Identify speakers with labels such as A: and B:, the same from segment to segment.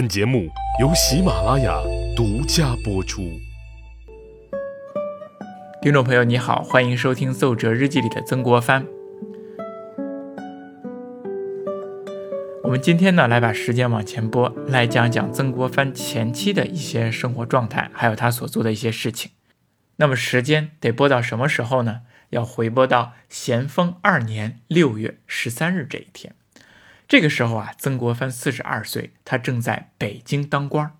A: 本节目由喜马拉雅独家播出。
B: 听众朋友，你好，欢迎收听《奏折日记》里的曾国藩。我们今天呢，来把时间往前拨，来讲讲曾国藩前期的一些生活状态，还有他所做的一些事情。那么时间得拨到什么时候呢？要回拨到咸丰二年六月十三日这一天。这个时候啊，曾国藩四十二岁，他正在北京当官。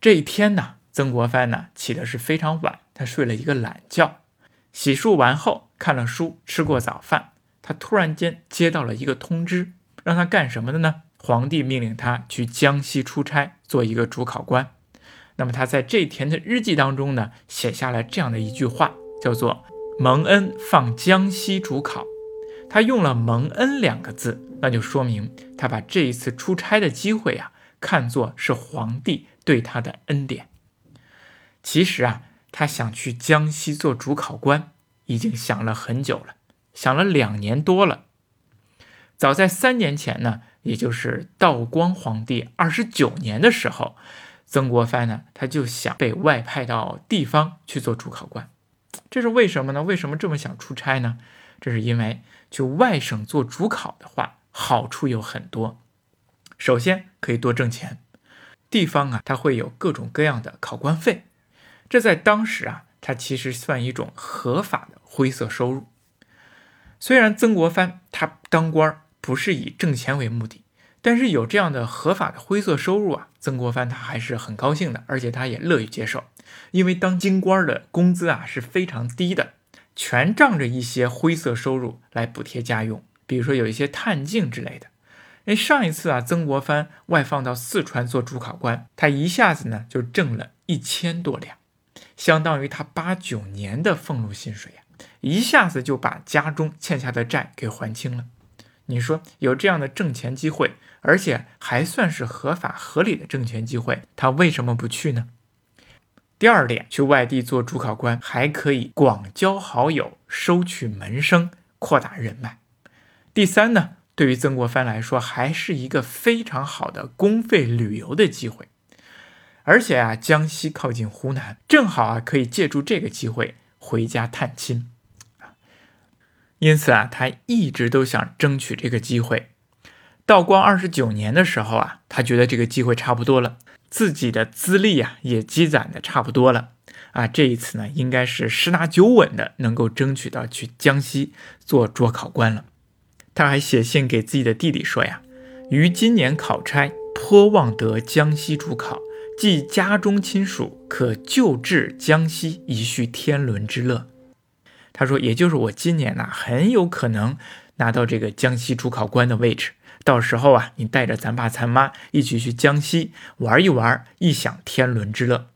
B: 这一天呢，曾国藩呢起的是非常晚，他睡了一个懒觉，洗漱完后看了书，吃过早饭，他突然间接到了一个通知，让他干什么的呢？皇帝命令他去江西出差，做一个主考官。那么他在这一天的日记当中呢，写下了这样的一句话，叫做“蒙恩放江西主考”。他用了“蒙恩”两个字，那就说明他把这一次出差的机会啊，看作是皇帝对他的恩典。其实啊，他想去江西做主考官，已经想了很久了，想了两年多了。早在三年前呢，也就是道光皇帝二十九年的时候，曾国藩呢，他就想被外派到地方去做主考官。这是为什么呢？为什么这么想出差呢？这是因为。去外省做主考的话，好处有很多。首先可以多挣钱，地方啊，它会有各种各样的考官费，这在当时啊，它其实算一种合法的灰色收入。虽然曾国藩他当官不是以挣钱为目的，但是有这样的合法的灰色收入啊，曾国藩他还是很高兴的，而且他也乐于接受，因为当京官的工资啊是非常低的。全仗着一些灰色收入来补贴家用，比如说有一些探镜之类的。哎，上一次啊，曾国藩外放到四川做主考官，他一下子呢就挣了一千多两，相当于他八九年的俸禄薪水呀，一下子就把家中欠下的债给还清了。你说有这样的挣钱机会，而且还算是合法合理的挣钱机会，他为什么不去呢？第二点，去外地做主考官还可以广交好友、收取门生、扩大人脉。第三呢，对于曾国藩来说，还是一个非常好的公费旅游的机会。而且啊，江西靠近湖南，正好啊可以借助这个机会回家探亲因此啊，他一直都想争取这个机会。道光二十九年的时候啊，他觉得这个机会差不多了。自己的资历啊也积攒的差不多了啊，这一次呢应该是十拿九稳的，能够争取到去江西做捉考官了。他还写信给自己的弟弟说呀：“于今年考差，颇望得江西主考，即家中亲属可就至江西，以续天伦之乐。”他说，也就是我今年呐很有可能拿到这个江西主考官的位置。到时候啊，你带着咱爸咱妈一起去江西玩一玩，一享天伦之乐。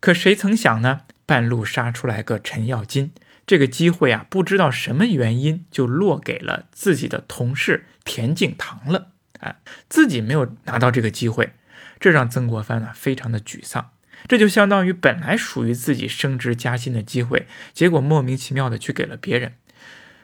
B: 可谁曾想呢？半路杀出来个陈耀金，这个机会啊，不知道什么原因就落给了自己的同事田敬堂了。啊，自己没有拿到这个机会，这让曾国藩呢非常的沮丧。这就相当于本来属于自己升职加薪的机会，结果莫名其妙的去给了别人，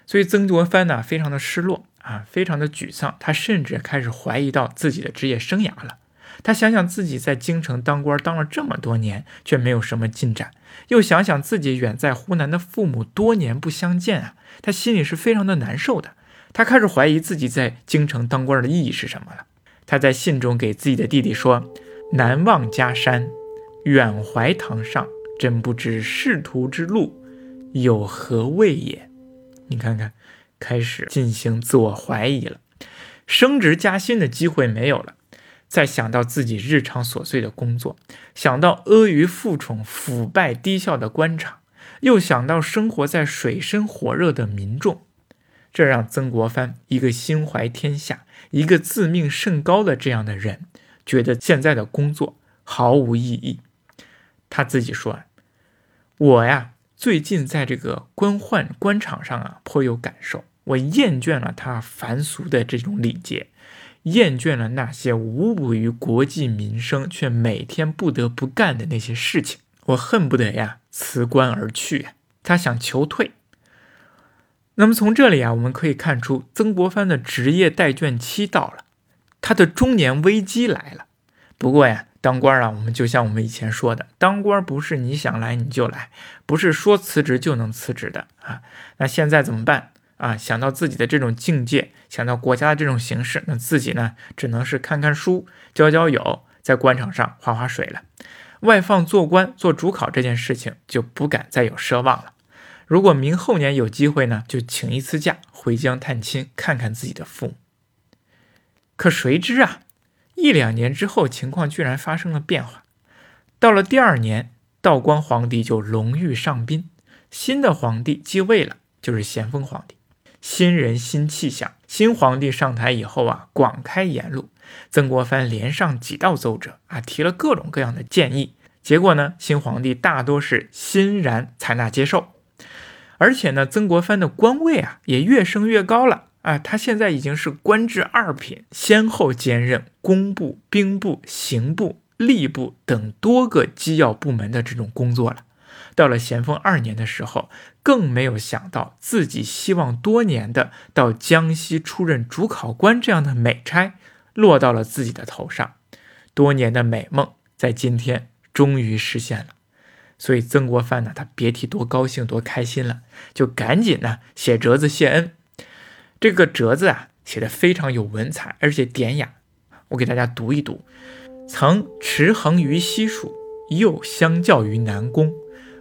B: 所以曾国藩呢非常的失落。啊，非常的沮丧，他甚至开始怀疑到自己的职业生涯了。他想想自己在京城当官当了这么多年，却没有什么进展，又想想自己远在湖南的父母多年不相见啊，他心里是非常的难受的。他开始怀疑自己在京城当官的意义是什么了。他在信中给自己的弟弟说：“南望家山，远怀堂上，真不知仕途之路有何谓也。”你看看。开始进行自我怀疑了，升职加薪的机会没有了，再想到自己日常琐碎的工作，想到阿谀奉宠、腐败低效的官场，又想到生活在水深火热的民众，这让曾国藩一个心怀天下、一个自命甚高的这样的人，觉得现在的工作毫无意义。他自己说：“我呀。”最近在这个官宦官场上啊，颇有感受。我厌倦了他凡俗的这种礼节，厌倦了那些无补于国计民生却每天不得不干的那些事情。我恨不得呀辞官而去。他想求退。那么从这里啊，我们可以看出，曾国藩的职业待倦期到了，他的中年危机来了。不过呀，当官啊，我们就像我们以前说的，当官不是你想来你就来，不是说辞职就能辞职的啊。那现在怎么办啊？想到自己的这种境界，想到国家的这种形势，那自己呢，只能是看看书，交交友，在官场上划划水了。外放做官做主考这件事情就不敢再有奢望了。如果明后年有机会呢，就请一次假回疆探亲，看看自己的父母。可谁知啊？一两年之后，情况居然发生了变化。到了第二年，道光皇帝就龙驭上宾，新的皇帝继位了，就是咸丰皇帝。新人新气象，新皇帝上台以后啊，广开言路。曾国藩连上几道奏折啊，提了各种各样的建议。结果呢，新皇帝大多是欣然采纳接受，而且呢，曾国藩的官位啊也越升越高了。啊，他现在已经是官至二品，先后兼任工部、兵部、刑部、吏部等多个机要部门的这种工作了。到了咸丰二年的时候，更没有想到自己希望多年的到江西出任主考官这样的美差，落到了自己的头上。多年的美梦在今天终于实现了。所以曾国藩呢，他别提多高兴、多开心了，就赶紧呢写折子谢恩。这个折子啊，写的非常有文采，而且典雅。我给大家读一读：曾持衡于西蜀，又相教于南宫，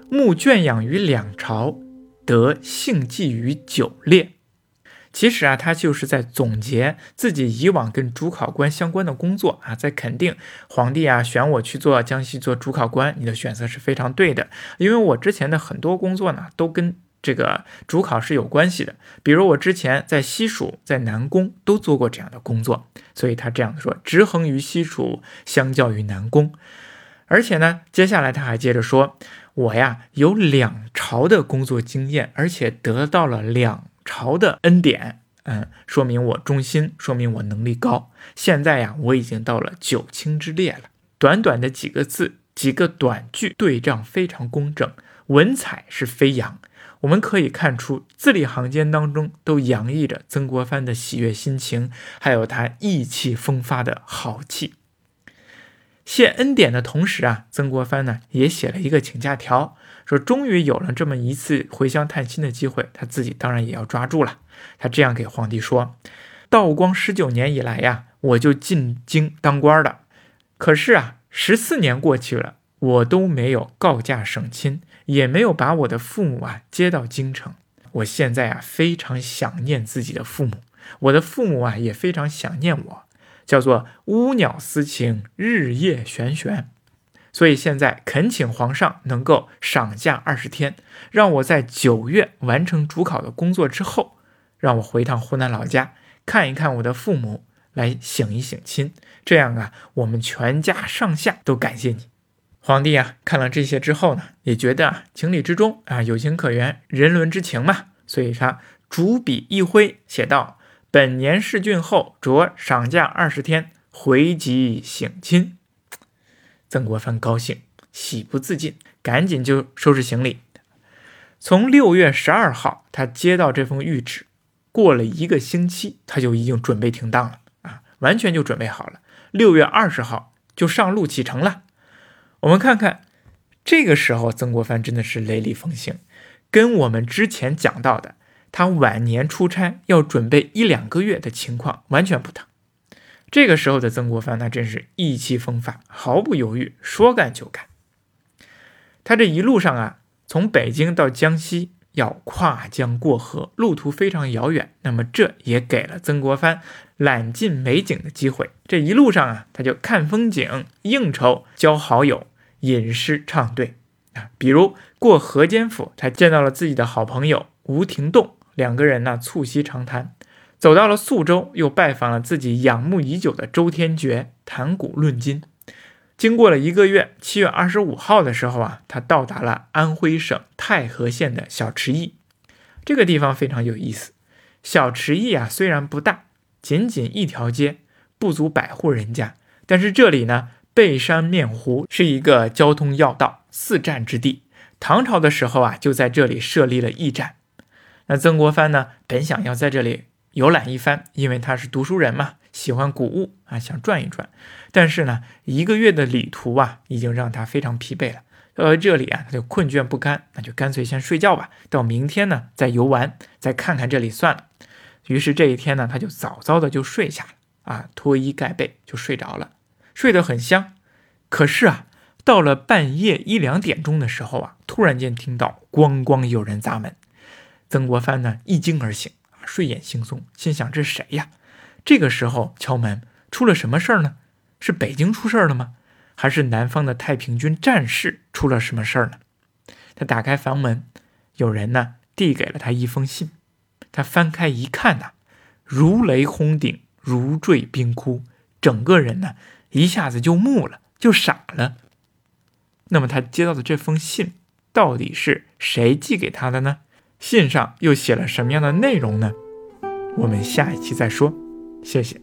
B: 目圈养于两朝，得幸寄于九列。其实啊，他就是在总结自己以往跟主考官相关的工作啊，在肯定皇帝啊选我去做江西做主考官，你的选择是非常对的，因为我之前的很多工作呢，都跟。这个主考是有关系的，比如我之前在西蜀、在南宫都做过这样的工作，所以他这样说：直衡于西蜀，相较于南宫。而且呢，接下来他还接着说：“我呀有两朝的工作经验，而且得到了两朝的恩典，嗯，说明我忠心，说明我能力高。现在呀，我已经到了九卿之列了。短短的几个字，几个短句，对仗非常工整，文采是飞扬。”我们可以看出，字里行间当中都洋溢着曾国藩的喜悦心情，还有他意气风发的豪气。谢恩典的同时啊，曾国藩呢也写了一个请假条，说终于有了这么一次回乡探亲的机会，他自己当然也要抓住了。他这样给皇帝说：“道光十九年以来呀，我就进京当官的，可是啊，十四年过去了，我都没有告假省亲。”也没有把我的父母啊接到京城，我现在啊非常想念自己的父母，我的父母啊也非常想念我，叫做乌鸟思情，日夜悬悬。所以现在恳请皇上能够赏假二十天，让我在九月完成主考的工作之后，让我回趟湖南老家看一看我的父母，来省一省亲。这样啊，我们全家上下都感谢你。皇帝啊，看了这些之后呢，也觉得啊情理之中啊，有情可原，人伦之情嘛，所以他主笔一挥，写道：“本年试郡后，着赏假二十天，回籍省亲。”曾国藩高兴，喜不自禁，赶紧就收拾行李。从六月十二号，他接到这封谕旨，过了一个星期，他就已经准备停当了啊，完全就准备好了。六月二十号就上路启程了。我们看看，这个时候曾国藩真的是雷厉风行，跟我们之前讲到的他晚年出差要准备一两个月的情况完全不同。这个时候的曾国藩，那真是意气风发，毫不犹豫，说干就干。他这一路上啊，从北京到江西要跨江过河，路途非常遥远，那么这也给了曾国藩。揽尽美景的机会，这一路上啊，他就看风景、应酬、交好友、吟诗唱对啊。比如过河间府，他见到了自己的好朋友吴廷栋，两个人呢促膝长谈。走到了宿州，又拜访了自己仰慕已久的周天觉，谈古论今。经过了一个月，七月二十五号的时候啊，他到达了安徽省太和县的小池驿。这个地方非常有意思，小池驿啊虽然不大。仅仅一条街，不足百户人家，但是这里呢，背山面湖，是一个交通要道、四站之地。唐朝的时候啊，就在这里设立了驿站。那曾国藩呢，本想要在这里游览一番，因为他是读书人嘛，喜欢古物啊，想转一转。但是呢，一个月的旅途啊，已经让他非常疲惫了。呃，这里啊，他就困倦不堪，那就干脆先睡觉吧，到明天呢再游玩，再看看这里算了。于是这一天呢，他就早早的就睡下了啊，脱衣盖被就睡着了，睡得很香。可是啊，到了半夜一两点钟的时候啊，突然间听到咣咣有人砸门，曾国藩呢一惊而醒啊，睡眼惺忪，心想这谁呀？这个时候敲门，出了什么事儿呢？是北京出事儿了吗？还是南方的太平军战士出了什么事儿呢？他打开房门，有人呢递给了他一封信。他翻开一看呐，如雷轰顶，如坠冰窟，整个人呢一下子就木了，就傻了。那么他接到的这封信到底是谁寄给他的呢？信上又写了什么样的内容呢？我们下一期再说。谢谢。